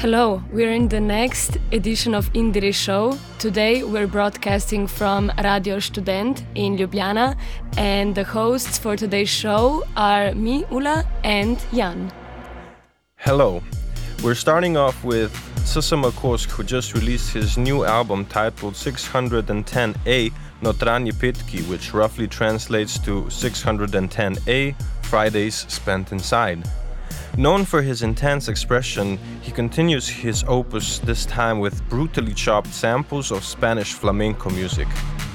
Hello, we're in the next edition of IndieRE Show. Today we're broadcasting from Radio Student in Ljubljana, and the hosts for today's show are me, Ula, and Jan. Hello. We're starting off with Sasa Makosk, who just released his new album titled 610A Notranje Petki, which roughly translates to 610A Fridays Spent Inside. Known for his intense expression, he continues his opus this time with brutally chopped samples of Spanish flamenco music.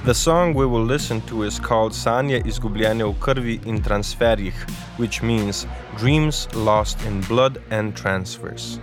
The song we will listen to is called Sanje izgubljene v krvi in transferjih, which means dreams lost in blood and transfers.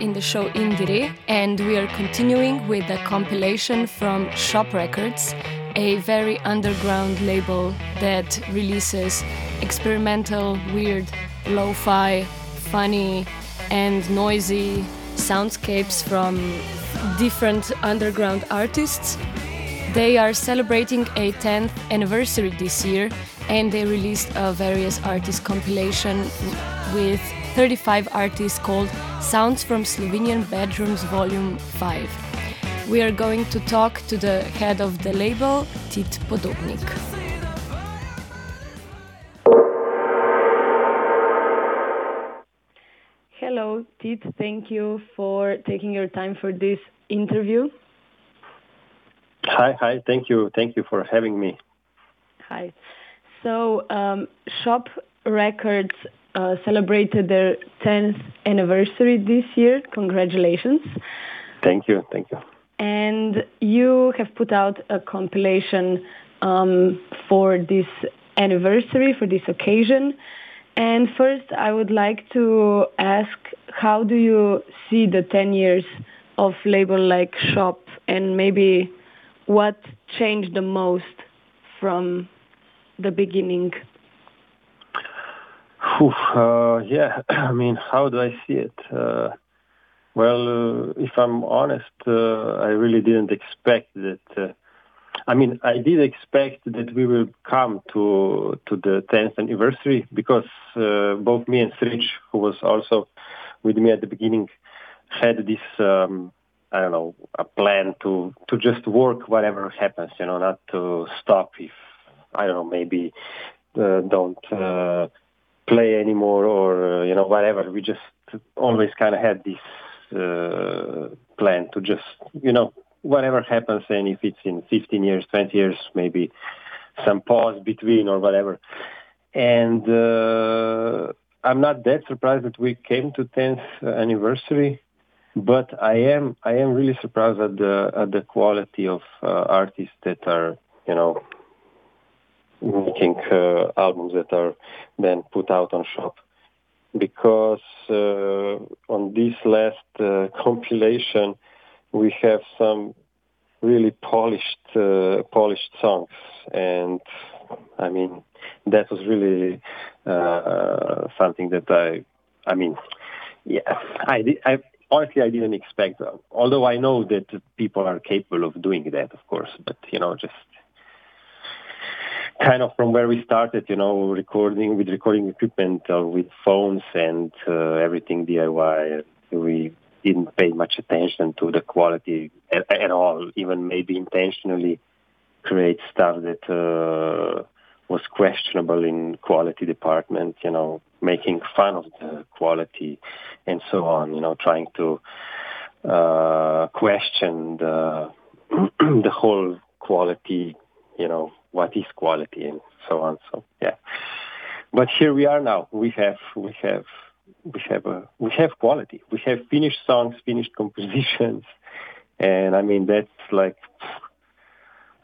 In the show IndieRE, and we are continuing with a compilation from ŠOP Records, a very underground label that releases experimental, weird, lo fi, funny, and noisy soundscapes from different underground artists. They are celebrating a 10th anniversary this year and they released a various artist compilation with 35 artists called Sounds from Slovenian Bedrooms Volume 5. We are going to talk to the head of the label, Tit Podobnik. Hello, Tit. Thank you for taking your time for this interview. Hi, hi. Thank you. Thank you for having me. Hi. So, um, ŠOP Records uh, celebrated their 10th anniversary this year. Congratulations. Thank you. Thank you. And you have put out a compilation um, for this anniversary, for this occasion. And first, I would like to ask how do you see the 10 years of label like ŠOP and maybe what changed the most from the beginning? Uh, yeah, I mean, how do I see it? Uh, well, uh, if I'm honest, uh, I really didn't expect that. Uh, I mean, I did expect that we will come to to the 10th anniversary because uh, both me and Srich, who was also with me at the beginning, had this um, I don't know a plan to to just work whatever happens, you know, not to stop if I don't know, maybe don't play anymore or, uh, you know, whatever. We just always kind of had this uh, plan to just, you know, whatever happens and if it's in 15 years, 20 years, maybe some pause between or whatever. And uh, I'm not that surprised that we came to 10th anniversary, but I am I am really surprised at the at the quality of uh, artists that are you know making uh, albums that are then put out on ŠOP. Because uh, on this last uh, compilation we have some really polished uh, polished songs. And I mean that was really uh, something that I I mean yeah I, I honestly I didn't expect although I know that people are capable of doing that of course but you know just kind of from where we started, you know, recording with recording equipment uh, with phones and uh, everything DIY. We didn't pay much attention to the quality at, at all, even maybe intentionally create stuff that uh, was questionable in quality department, you know, making fun of the quality and so on, you know, trying to uh, question the the whole quality, you know, what is quality and so on. So yeah, but here we are now. We have we have we have a we have quality. We have finished songs, finished compositions, and I mean that's like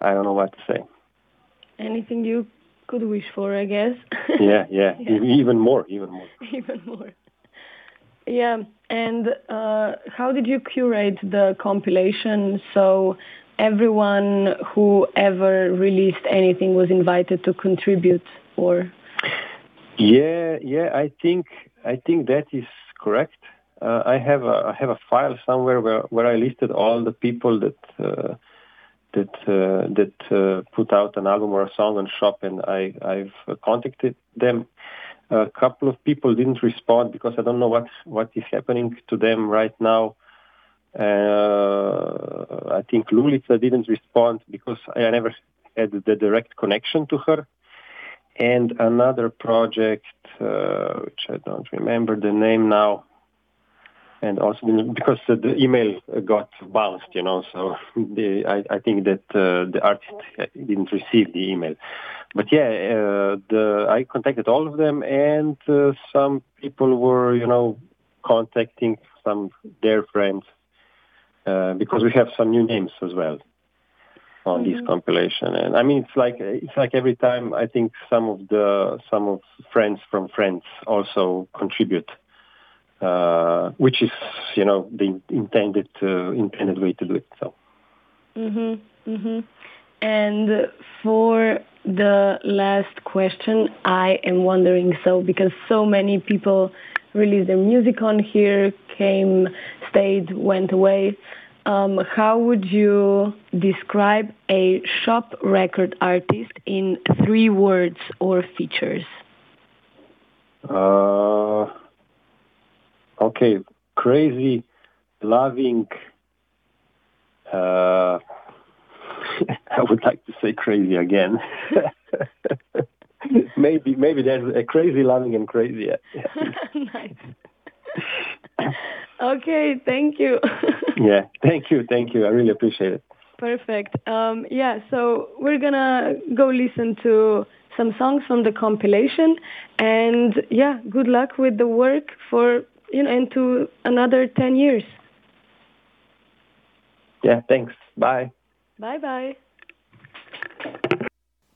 I don't know what to say. Anything you could wish for, I guess. yeah, yeah, yeah. even more, even more. even more. Yeah, and uh, how did you curate the compilation so everyone who ever released anything was invited to contribute or? Yeah yeah i think i think that is correct. Uh, i have a i have a file somewhere where where i listed all the people that uh, that uh, that uh, put out an album or a song on ŠOP and i i've contacted them. A couple of people didn't respond because i don't know what what is happening to them right now I think Lulica didn't respond because I never had the direct connection to her. And another project, uh, which I don't remember the name now, and also because the email got bounced, you know, so the, I, I think that uh, the artist didn't receive the email. But yeah, uh, the, I contacted all of them, and uh, some people were, you know, contacting some their friends uh, because we have some new names as well on mm-hmm. this compilation. And I mean, it's like it's like every time I think some of the some of friends from friends also contribute uh, uh, which is you know the intended uh, intended way to do it. So. Mhm. Mhm. And for the last question, I am wondering so because so many people released their music on here, came, stayed, went away. Um, how would you describe a ŠOP record artist in three words or features? Uh, okay, crazy, loving. Uh, I would like to say crazy again. maybe maybe there's a crazy loving and crazy. nice. okay, thank you. yeah, thank you, thank you. I really appreciate it. Perfect. Um, yeah, so we're gonna go listen to some songs from the compilation, and yeah, good luck with the work for you know into another ten years. Yeah, thanks. Bye. Bye bye.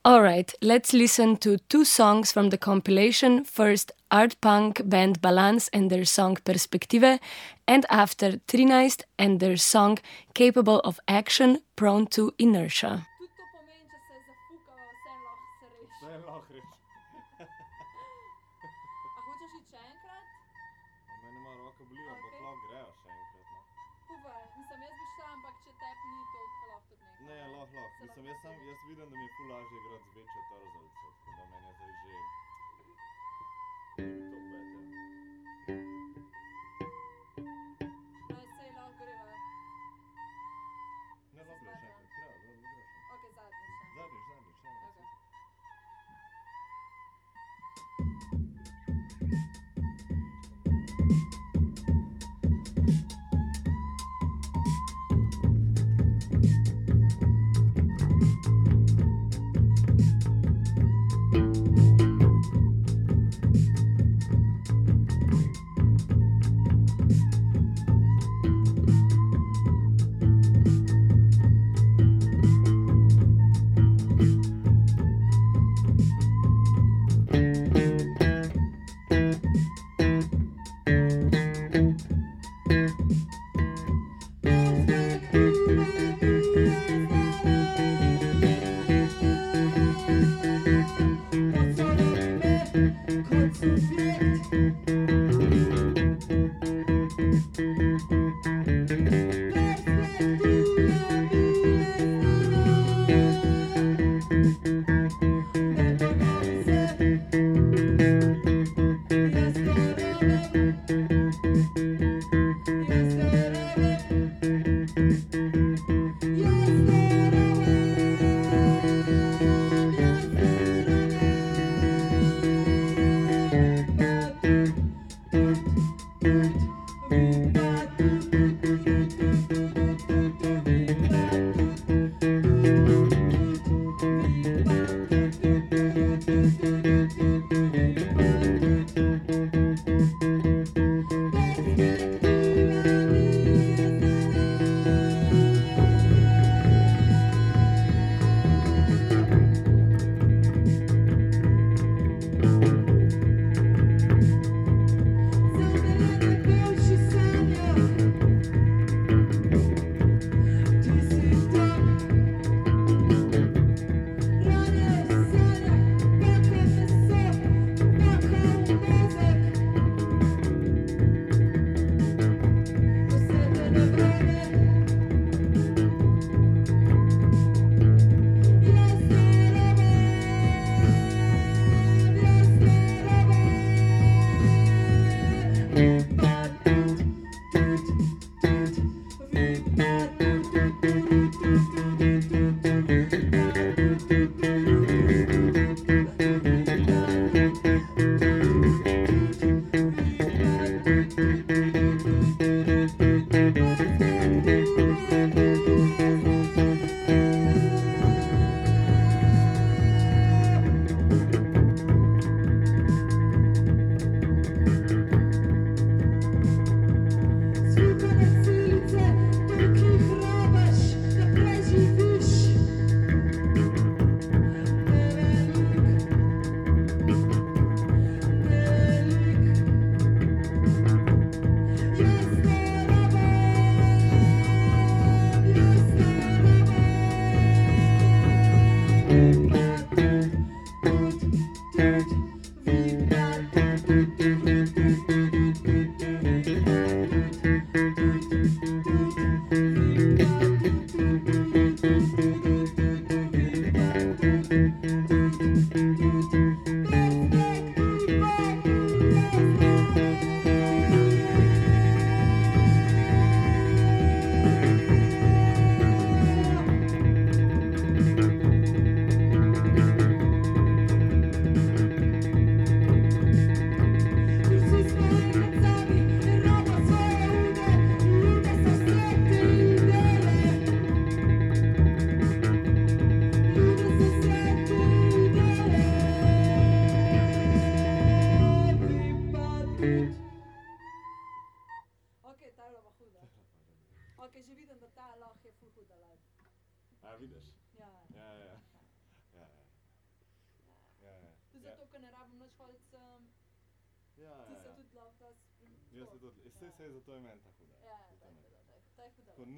All right, let's listen to two songs from the compilation. First, art punk band Balance and their song Perspektive, and after Trinized and their song Capable of Action, Prone to Inertia. Meni ima roka boli, ampak lahko grejo še enkrat. No. Povej, mislim, jaz bi šla, ampak če tepni. Ne, lahko, lahko. Mislim, jaz, sam, jaz vidim, da mi je ful lažje igrati z večjo trzalico, tako da meni je zdaj že to pete.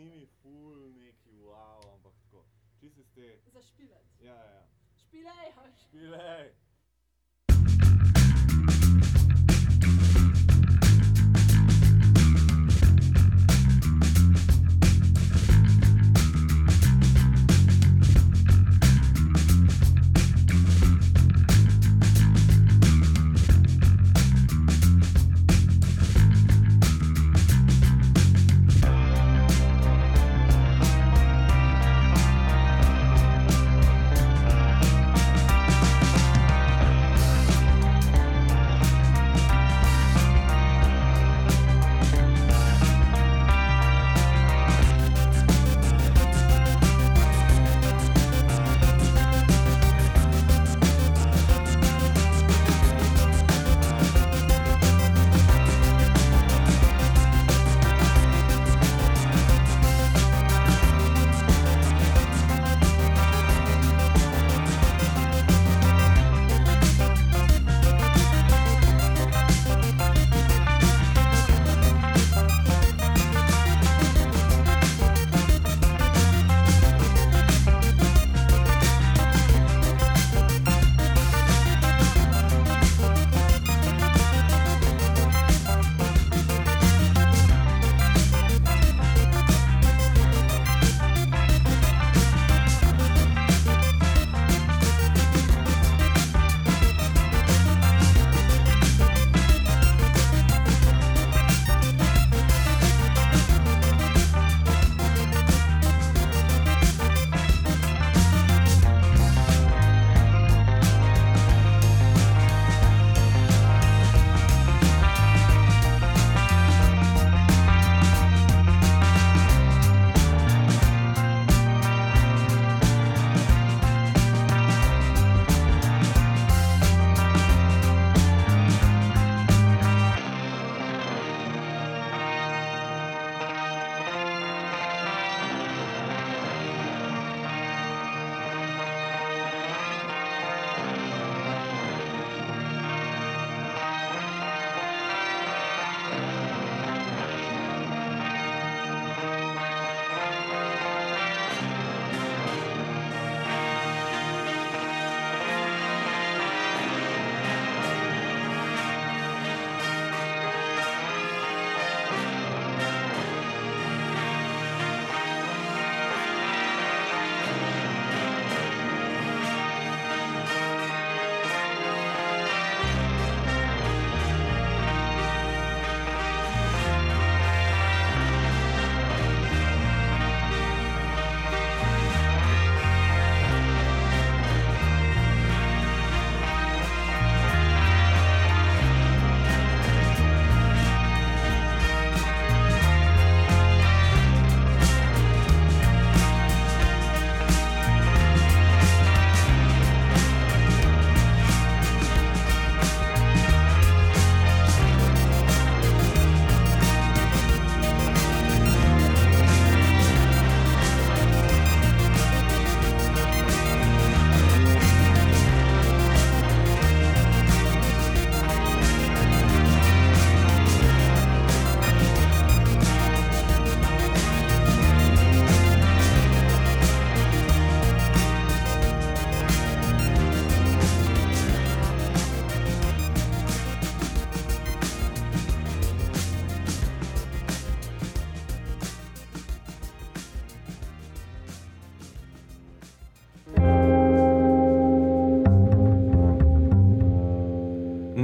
njimi ful neki wow, ampak tako. Čisto ste. Zašpilati. Ja, ja, ja. Špilej, hoš. Špilej.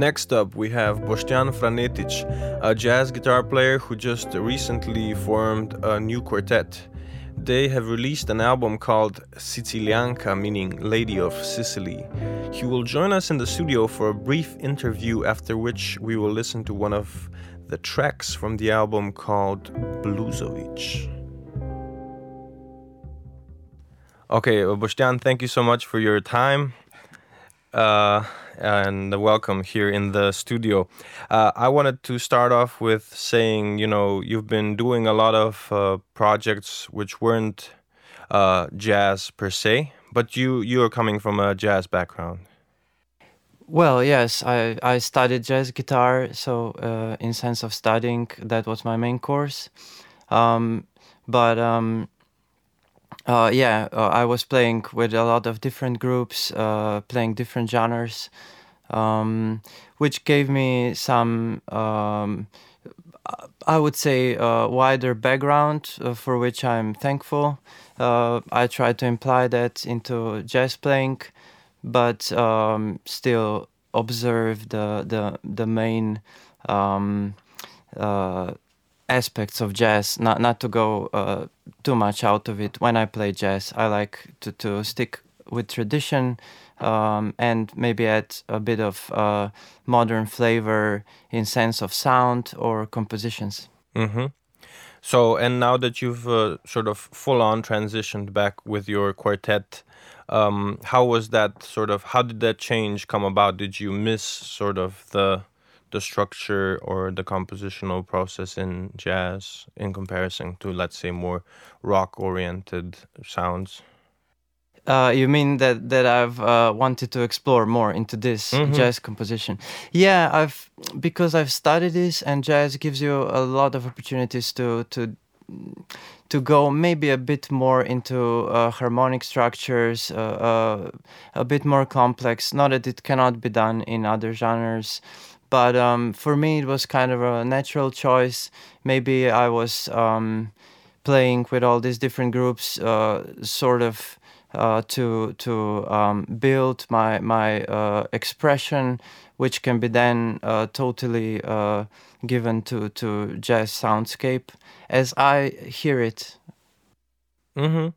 Next up, we have Boštjan Franetič, a jazz guitar player who just recently formed a new quartet. They have released an album called Sicilijanka, meaning Lady of Sicily. He will join us in the studio for a brief interview, after which we will listen to one of the tracks from the album called Bluzovic. Okay, Boštjan, thank you so much for your time. Uh, and welcome here in the studio. Uh, I wanted to start off with saying, you know, you've been doing a lot of uh, projects which weren't uh, jazz per se, but you you are coming from a jazz background. Well, yes, I, I studied jazz guitar, so uh, in sense of studying, that was my main course. Um, but um, uh, yeah, uh, I was playing with a lot of different groups, uh, playing different genres, um, which gave me some, um, I would say, a wider background uh, for which I'm thankful. Uh, I try to imply that into jazz playing, but um, still observe the the the main. Aspects of jazz not not to go uh, too much out of it. When i play jazz i like to, to stick with tradition um, and maybe add a bit of uh, modern flavor in sense of sound or compositions. Mm-hmm. so and now that you've uh, sort of full on transitioned back with your quartet um, how was that sort of how did that change come about? Did you miss sort of the the structure or the compositional process in jazz in comparison to let's say more rock oriented sounds uh, you mean that that I've uh, wanted to explore more into this mm-hmm. jazz composition? Yeah, I've because I've studied this, and jazz gives you a lot of opportunities to to to go maybe a bit more into uh, harmonic structures, uh, uh, a bit more complex. Not that it cannot be done in other genres, but um, for me it was kind of a natural choice maybe i was um, playing with all these different groups uh, sort of uh, to to um, build my my uh, expression which can be then uh, totally uh, given to to jazz soundscape as i hear it mm-hmm.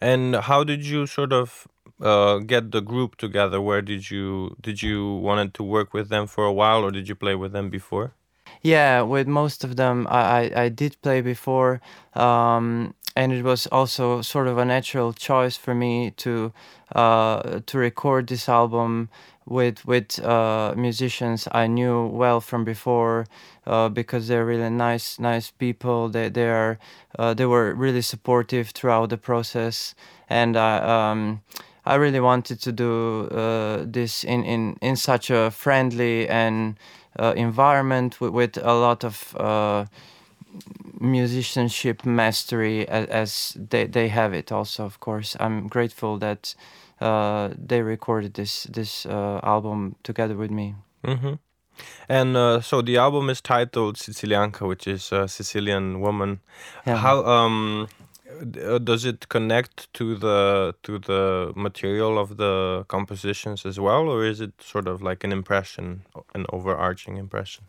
and how did you sort of uh, get the group together? Where did you did you wanted to work with them for a while, or did you play with them before? Yeah, with most of them, I I, I did play before, um, and it was also sort of a natural choice for me to uh, to record this album with with uh, musicians I knew well from before uh, because they're really nice nice people. They they are uh, they were really supportive throughout the process, and I. Um, I really wanted to do uh, this in, in, in such a friendly and uh, environment with, with, a lot of uh, musicianship mastery as, as, they, they have it also of course i'm grateful that uh, they recorded this this uh, album together with me mm-hmm. and uh, so the album is titled sicilijanka which is a sicilian woman yeah. how um does it connect to the to the material of the compositions as well or is it sort of like an impression an overarching impression?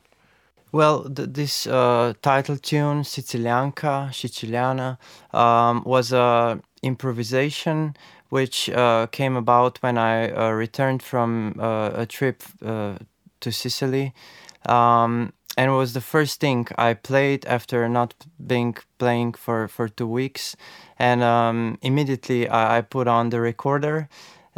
Well th this uh, title tune sicilijanka siciliana um, was a improvisation which uh, came about when i uh, returned from uh, a trip uh, to sicily. Um, and it was the first thing I played after not being playing for, for two weeks. And um, immediately I, I, put on the recorder.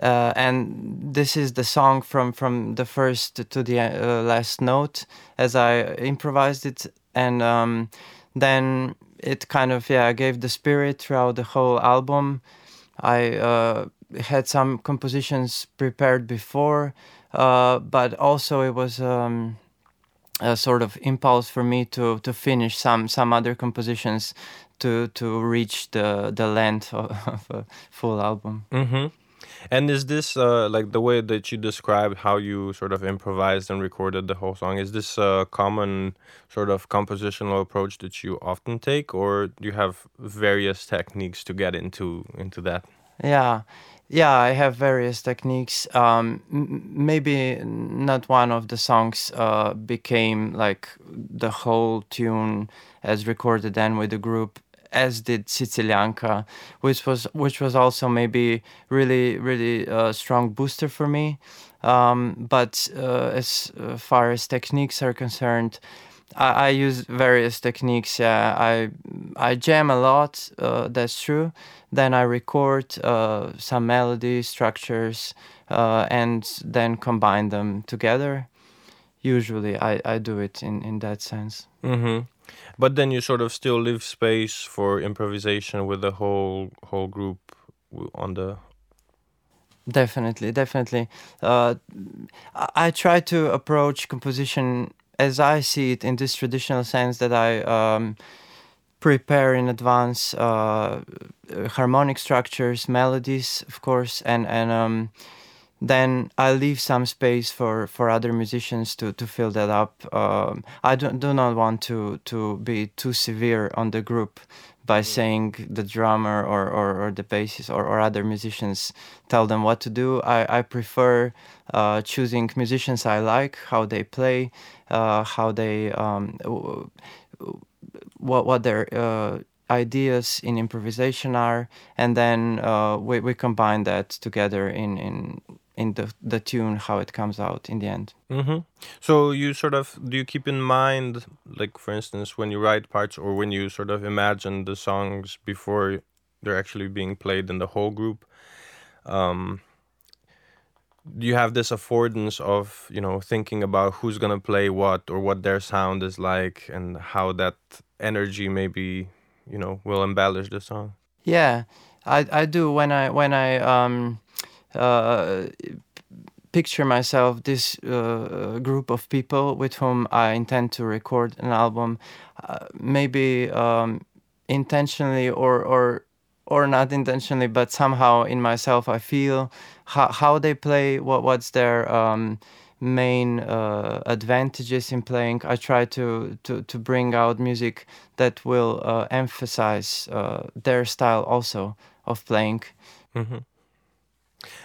Uh, and this is the song from, from the first to the uh, last note as I improvised it. And um, then it kind of, yeah, gave the spirit throughout the whole album. I uh, had some compositions prepared before, uh, but also it was. Um, a sort of impulse for me to to finish some some other compositions to to reach the the length of, of a full album. Mm-hmm. And is this uh, like the way that you described how you sort of improvised and recorded the whole song? Is this a common sort of compositional approach that you often take, or do you have various techniques to get into into that? Yeah, yeah, I have various techniques. Um, maybe not one of the songs uh, became like the whole tune as recorded then with the group as did Sicilijanka, which was which was also maybe really really a strong booster for me. Um, but uh, as far as techniques are concerned, I, I use various techniques. Yeah, I I jam a lot. Uh, that's true. Then I record uh, some melody structures uh, and then combine them together. Usually, I, I do it in, in that sense. Mm-hmm. But then you sort of still leave space for improvisation with the whole whole group on the definitely definitely uh, i try to approach composition as I see it in this traditional sense that I um, prepare in advance uh, harmonic structures, melodies, of course, and and um, then I leave some space for, for other musicians to, to fill that up. Um, I do, do not want to, to be too severe on the group by saying the drummer or, or, or the bassist or, or other musicians tell them what to do. I, I prefer uh, choosing musicians I like, how they play, uh, how they, um, what, what their uh, ideas in improvisation are, and then uh, we, we combine that together in, in in the the tune how it comes out in the end. Mm-hmm. So you sort of do you keep in mind, like for instance, when you write parts or when you sort of imagine the songs before they're actually being played in the whole group. Um, do you have this affordance of you know thinking about who's gonna play what or what their sound is like and how that energy maybe you know will embellish the song? Yeah, I I do when I when I um picture myself this uh, group of people with whom I intend to record an album, uh, maybe um, intentionally or or or not intentionally, but somehow in myself I feel how how they play, what what's their um, main uh, advantages in playing. I try to to to bring out music that will uh, emphasize uh, their style also of playing. Mm-hmm.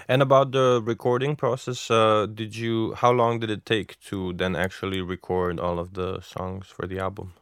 And about the recording process, uh, did you? How long did it take to then actually record all of the songs for the album?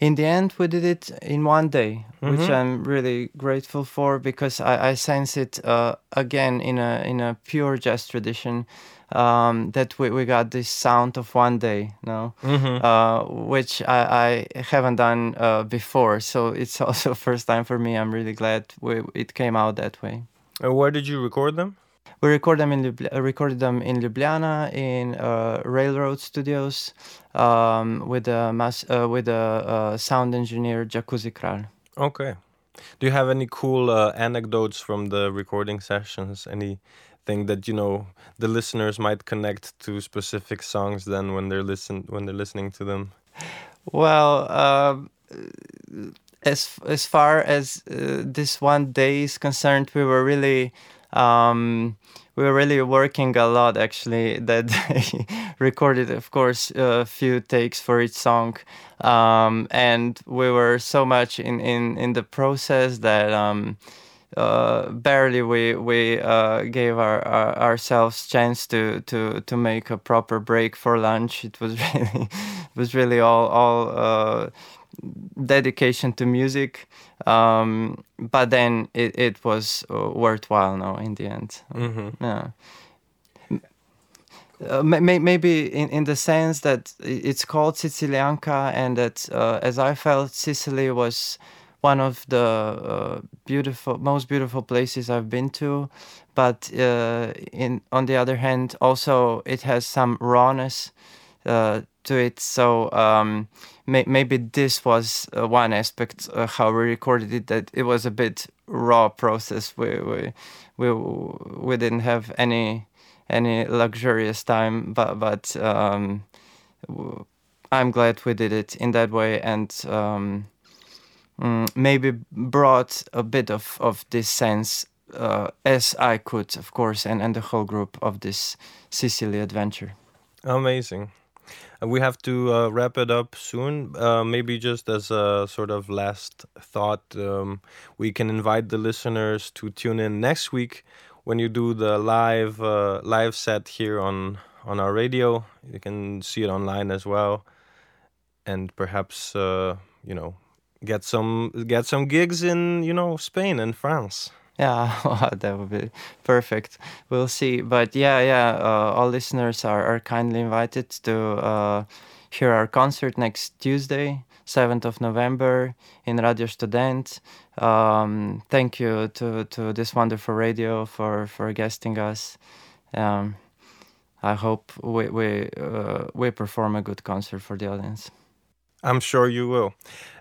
In the end, we did it in one day, mm-hmm. which I'm really grateful for because I, I sense it uh, again in a in a pure jazz tradition. Um, that we, we got this sound of one day, no, mm-hmm. uh, which I, I haven't done uh, before. So it's also first time for me. I'm really glad we, it came out that way. And where did you record them? We record them in Ljubl- uh, recorded them in Ljubljana in uh, Railroad Studios um, with a mass, uh, with a uh, sound engineer Jacuzzi Kral. Okay. Do you have any cool uh, anecdotes from the recording sessions? Anything that you know the listeners might connect to specific songs then when they're listen when they're listening to them? Well. Um, as as far as uh, this one day is concerned, we were really um, we were really working a lot actually that day. recorded of course a few takes for each song um, and we were so much in, in, in the process that um, uh, barely we we uh, gave our, our, ourselves chance to, to to make a proper break for lunch. It was really it was really all all uh, dedication to music. Um, but then it, it was uh, worthwhile now in the end. Mm-hmm. Yeah. Uh, may, maybe in, in the sense that it's called Sicilijanka, and that uh, as I felt, Sicily was one of the uh, beautiful, most beautiful places I've been to. But uh, in on the other hand, also it has some rawness uh, to it. So um, may, maybe this was uh, one aspect uh, how we recorded it that it was a bit raw process. We we we we didn't have any any luxurious time, but but um, I'm glad we did it in that way and. Um, mm, maybe brought a bit of, of this sense uh, as I could, of course, and, and the whole group of this Sicily adventure. Amazing. We have to uh, wrap it up soon. Uh, maybe just as a sort of last thought, um, we can invite the listeners to tune in next week when you do the live uh, live set here on on our radio. You can see it online as well, and perhaps uh, you know get some get some gigs in you know Spain and France. Yeah, that would be perfect. We'll see. But yeah, yeah, uh, all listeners are, are kindly invited to uh, hear our concert next Tuesday, 7th of November in Radio Student. Um, thank you to, to this wonderful radio for, for guesting us. Um, I hope we, we, uh, we perform a good concert for the audience. I'm sure you will.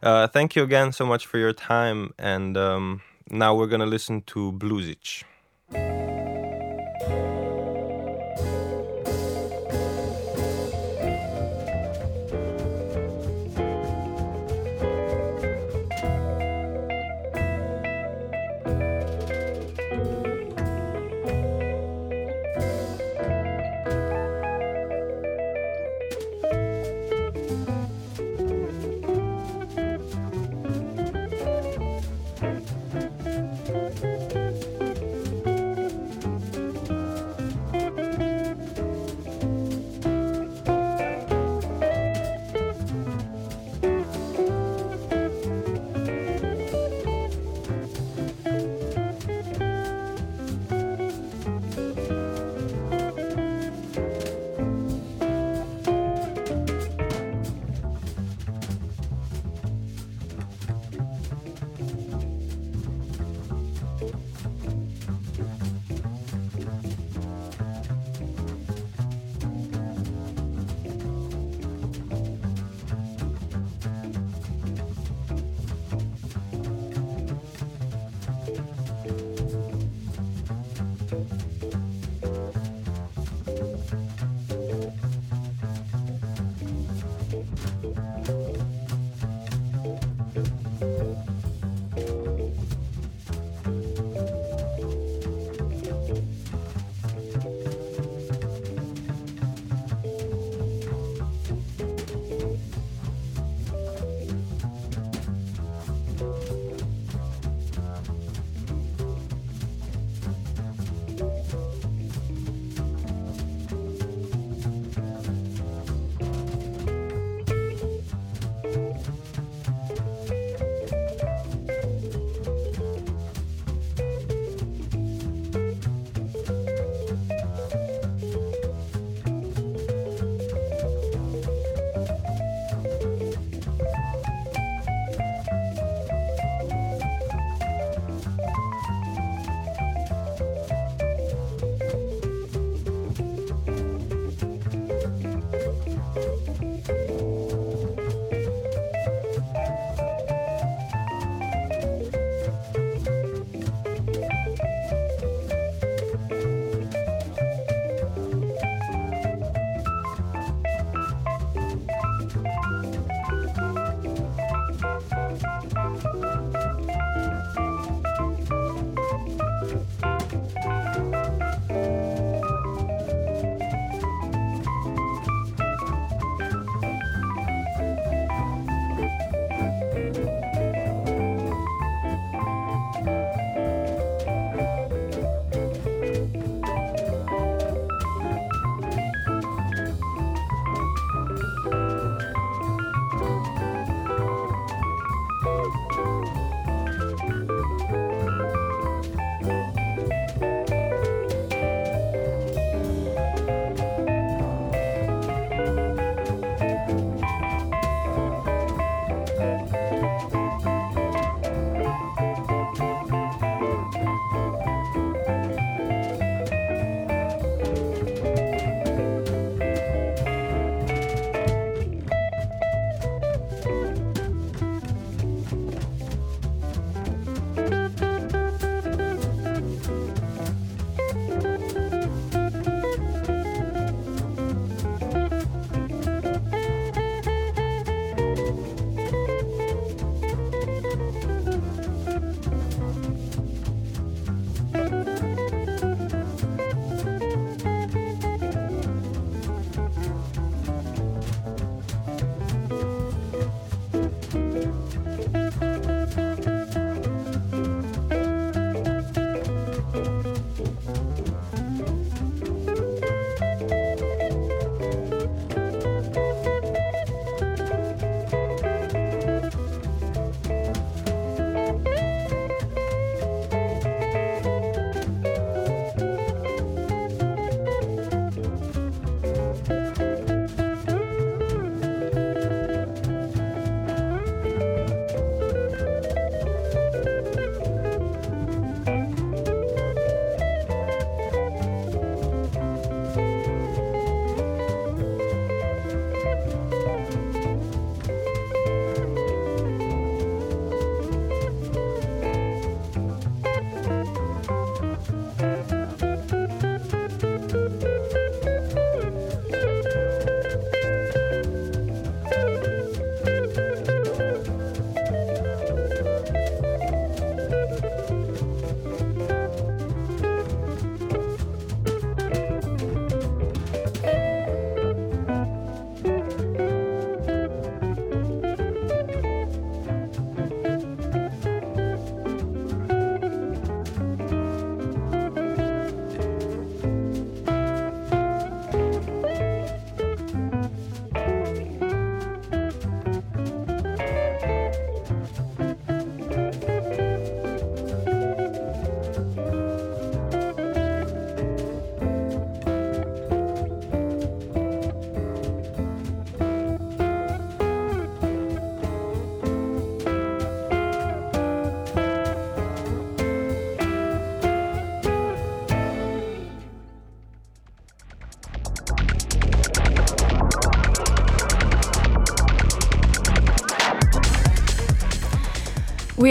Uh, thank you again so much for your time and. Um, now we're gonna listen to Bluesic.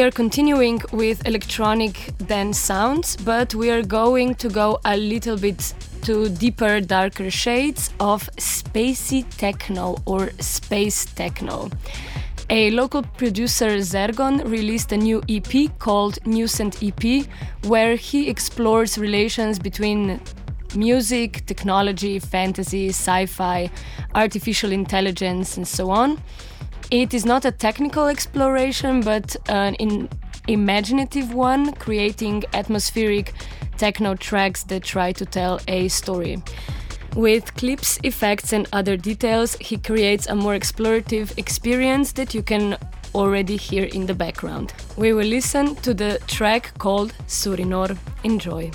Are continuing with electronic dance sounds, but we are going to go a little bit to deeper, darker shades of spacey techno or space techno. A local producer, Zergon, released a new EP called Newsent EP, where he explores relations between music, technology, fantasy, sci fi, artificial intelligence, and so on. It is not a technical exploration, but an imaginative one, creating atmospheric techno tracks that try to tell a story. With clips, effects, and other details, he creates a more explorative experience that you can already hear in the background. We will listen to the track called Surinor. Enjoy.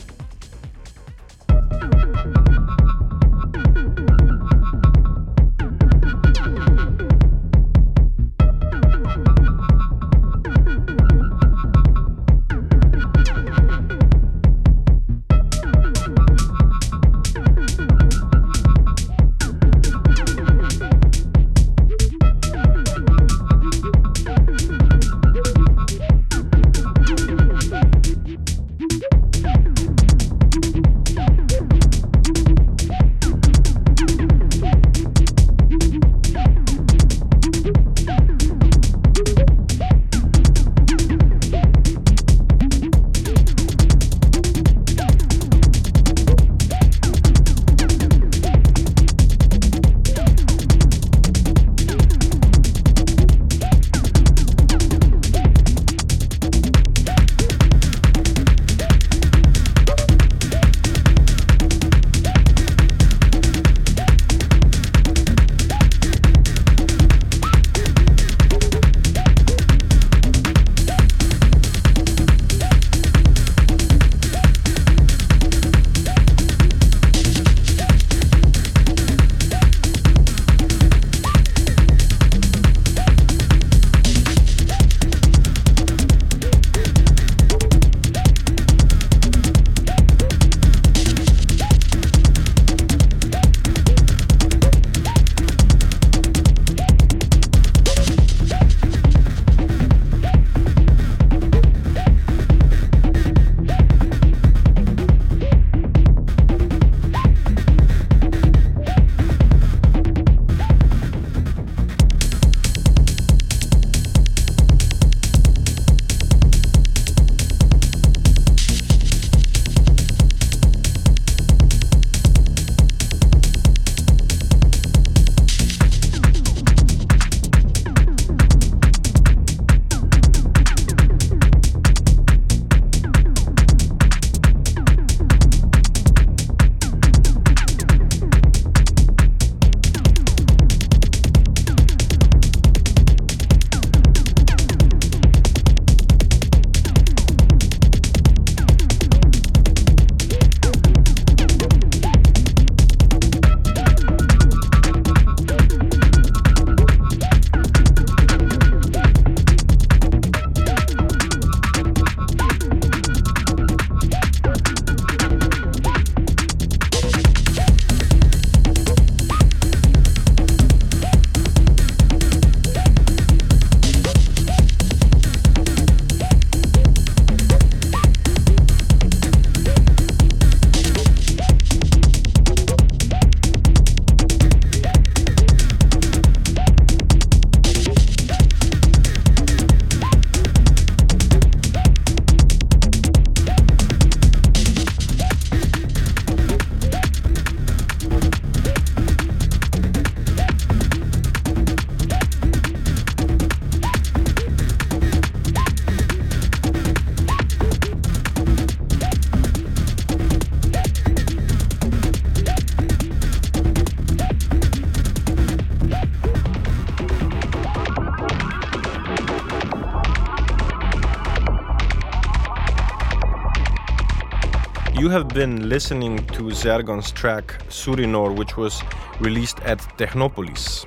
Have been listening to Zergon's track Surinor, which was released at Tehnopolis.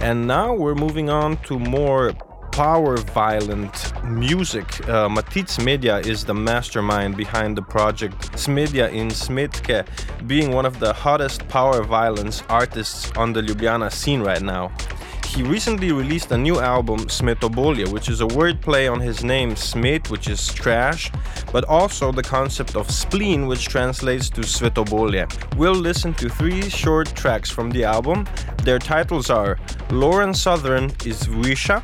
And now we're moving on to more power violent music. Uh, Matic Media is the mastermind behind the project Smedja in Smetke, being one of the hottest power violence artists on the Ljubljana scene right now. He recently released a new album, Smetobolia, which is a wordplay on his name Smet, which is trash, but also the concept of spleen, which translates to Svetobolia. We'll listen to three short tracks from the album. Their titles are Lauren Southern is Wisha,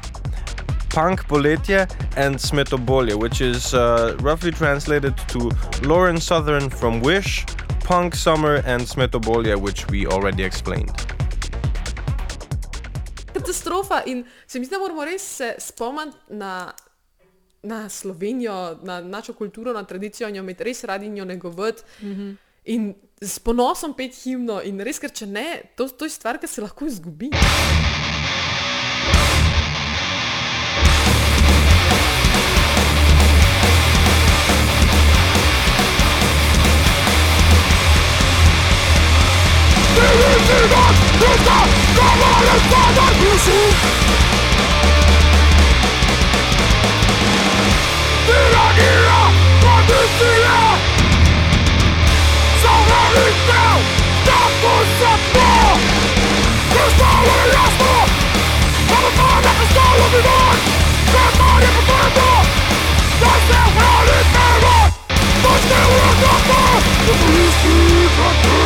Punk Boletia, and Smetobolia, which is uh, roughly translated to Lauren Southern from Wish, Punk Summer, and Smetobolia, which we already explained. Katastrofa. In se mi zdi, da moramo res se spomniti na, na Slovenijo, na našo kulturo, na tradicijo, jo imeti res radi in jo negovati. Mm -hmm. In s ponosom pet himno, in res, ker če ne, to, to je stvar, ki se lahko izgubi. Let's go, we're not the police,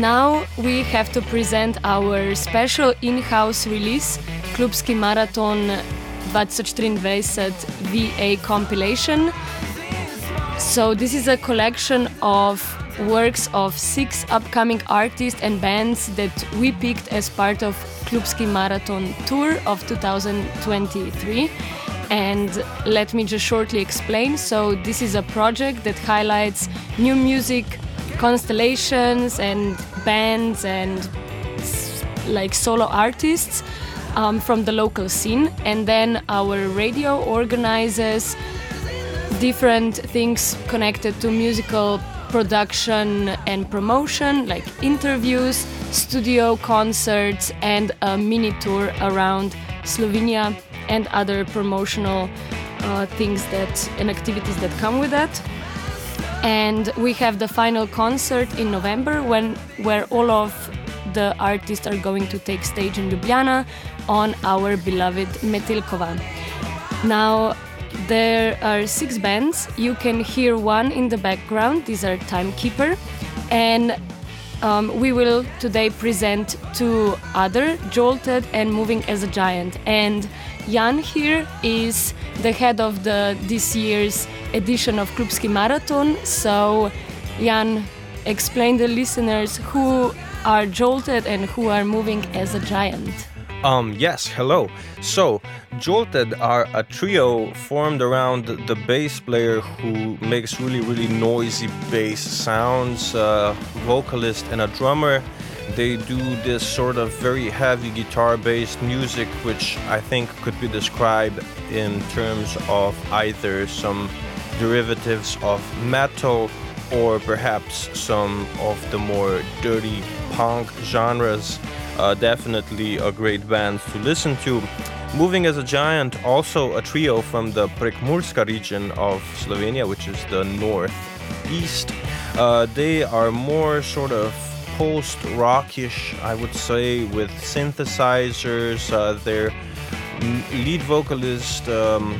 now we have to present our special in-house release, Klubski Maraton 2023 VA compilation. So this is a collection of works of six upcoming artists and bands that we picked as part of Klubski Maraton tour of 2023. And let me just shortly explain. So this is a project that highlights new music constellations and bands and like solo artists um, from the local scene. And then our radio organizes different things connected to musical production and promotion, like interviews, studio concerts, and a mini tour around Slovenia and other promotional uh, things that and activities that come with that. And we have the final concert in November when where all of the artists are going to take stage in Ljubljana on our beloved Metelkova. Now, there are six bands. You can hear one in the background. These are Timekeeper. And um, we will today present two other, Jolted and Moving as a Giant. And Jan here is the head of the this year's edition of Klubski Maraton. So, Jan, explain the listeners who are jolted and who are moving as a giant. Um, yes, hello. So, Jolted are a trio formed around the bass player who makes really, really noisy bass sounds, a vocalist, and a drummer. They do this sort of very heavy guitar based music, which I think could be described in terms of either some derivatives of metal or perhaps some of the more dirty punk genres. Uh, definitely a great band to listen to. Moving as a Giant, also a trio from the Prekmurska region of Slovenia, which is the northeast. Uh, they are more sort of post rockish, I would say, with synthesizers. Uh, their lead vocalist, um,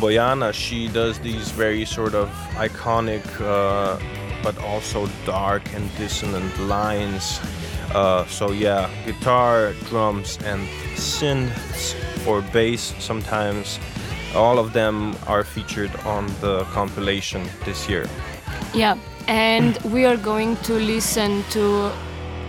Bojana, she does these very sort of iconic uh, but also dark and dissonant lines. Uh, so yeah, guitar, drums, and synths or bass sometimes. All of them are featured on the compilation this year. Yeah, and we are going to listen to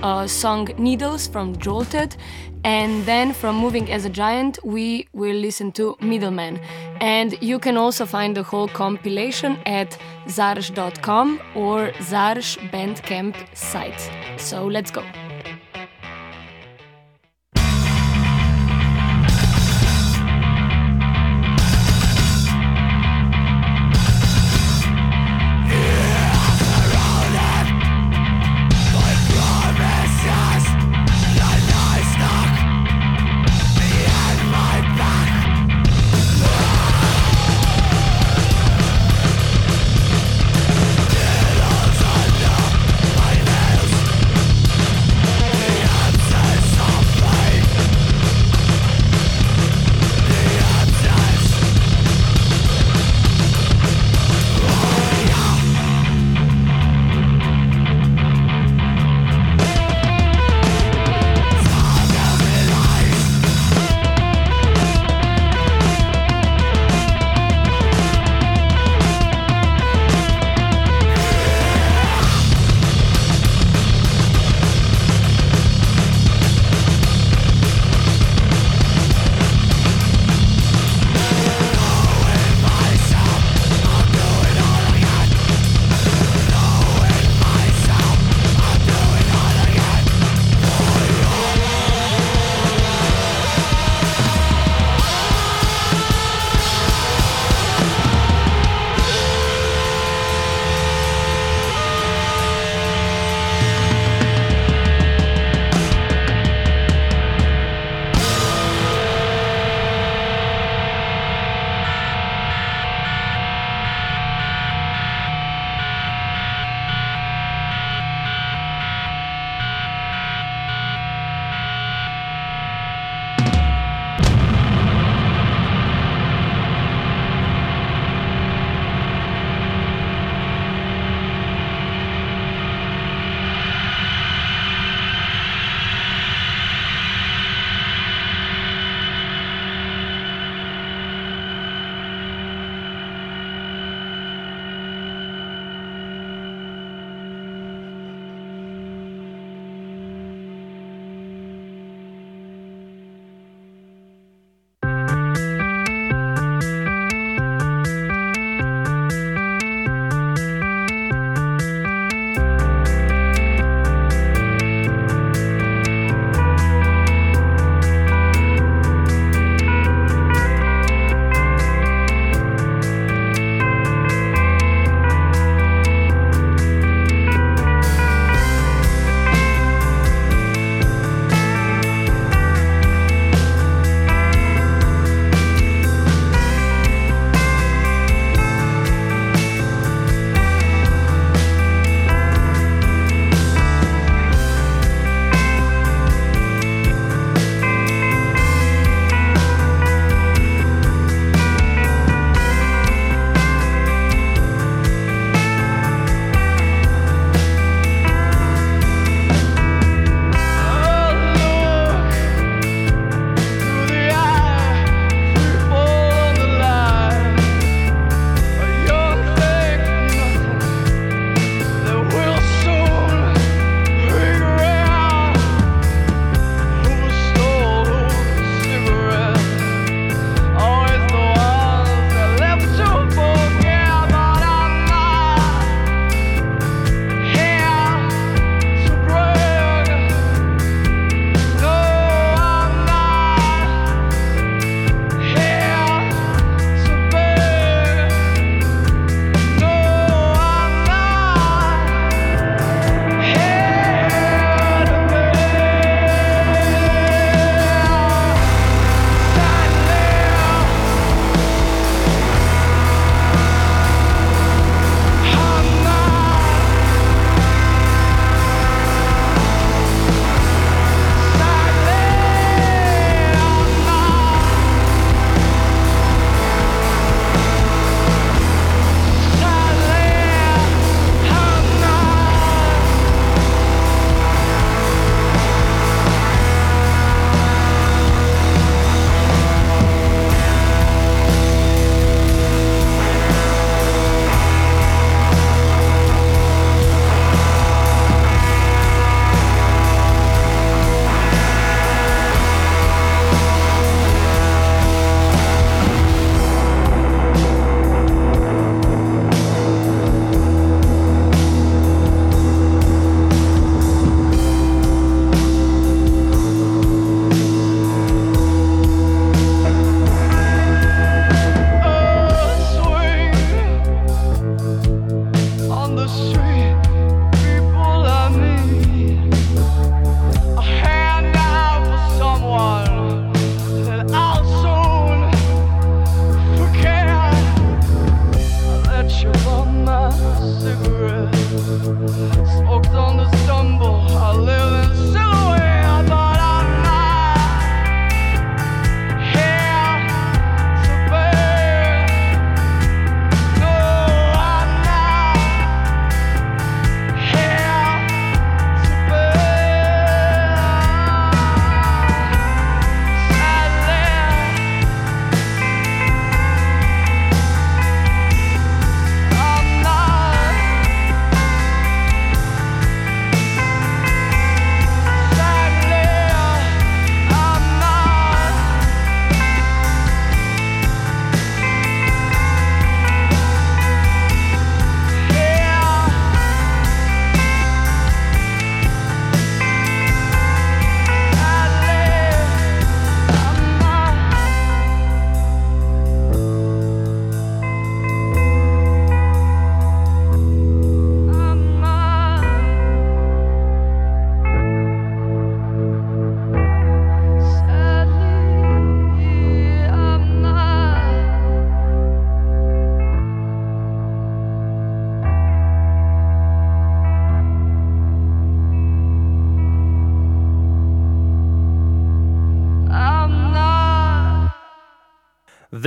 a song Needles from Jolted, and then from Moving as a Giant, we will listen to Middleman. And you can also find the whole compilation at zarsh.com or Zarš Bandcamp site. So let's go.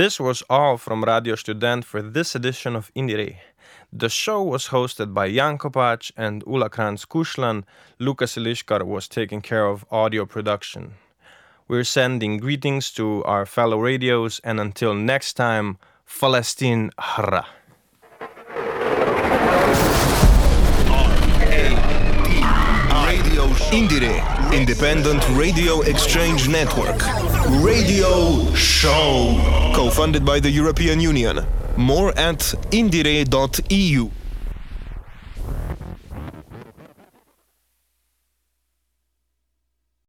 This was all from Radio Student for this edition of IndieRE. The show was hosted by Jan Kopac and Ula Kranz Kushlan. Lucas Ilishkar was taking care of audio production. We're sending greetings to our fellow radios, and until next time, Palestine Hara. IndieRE, Independent Radio Exchange Network. Radio Show. Co funded by the European Union. More at indiere.eu.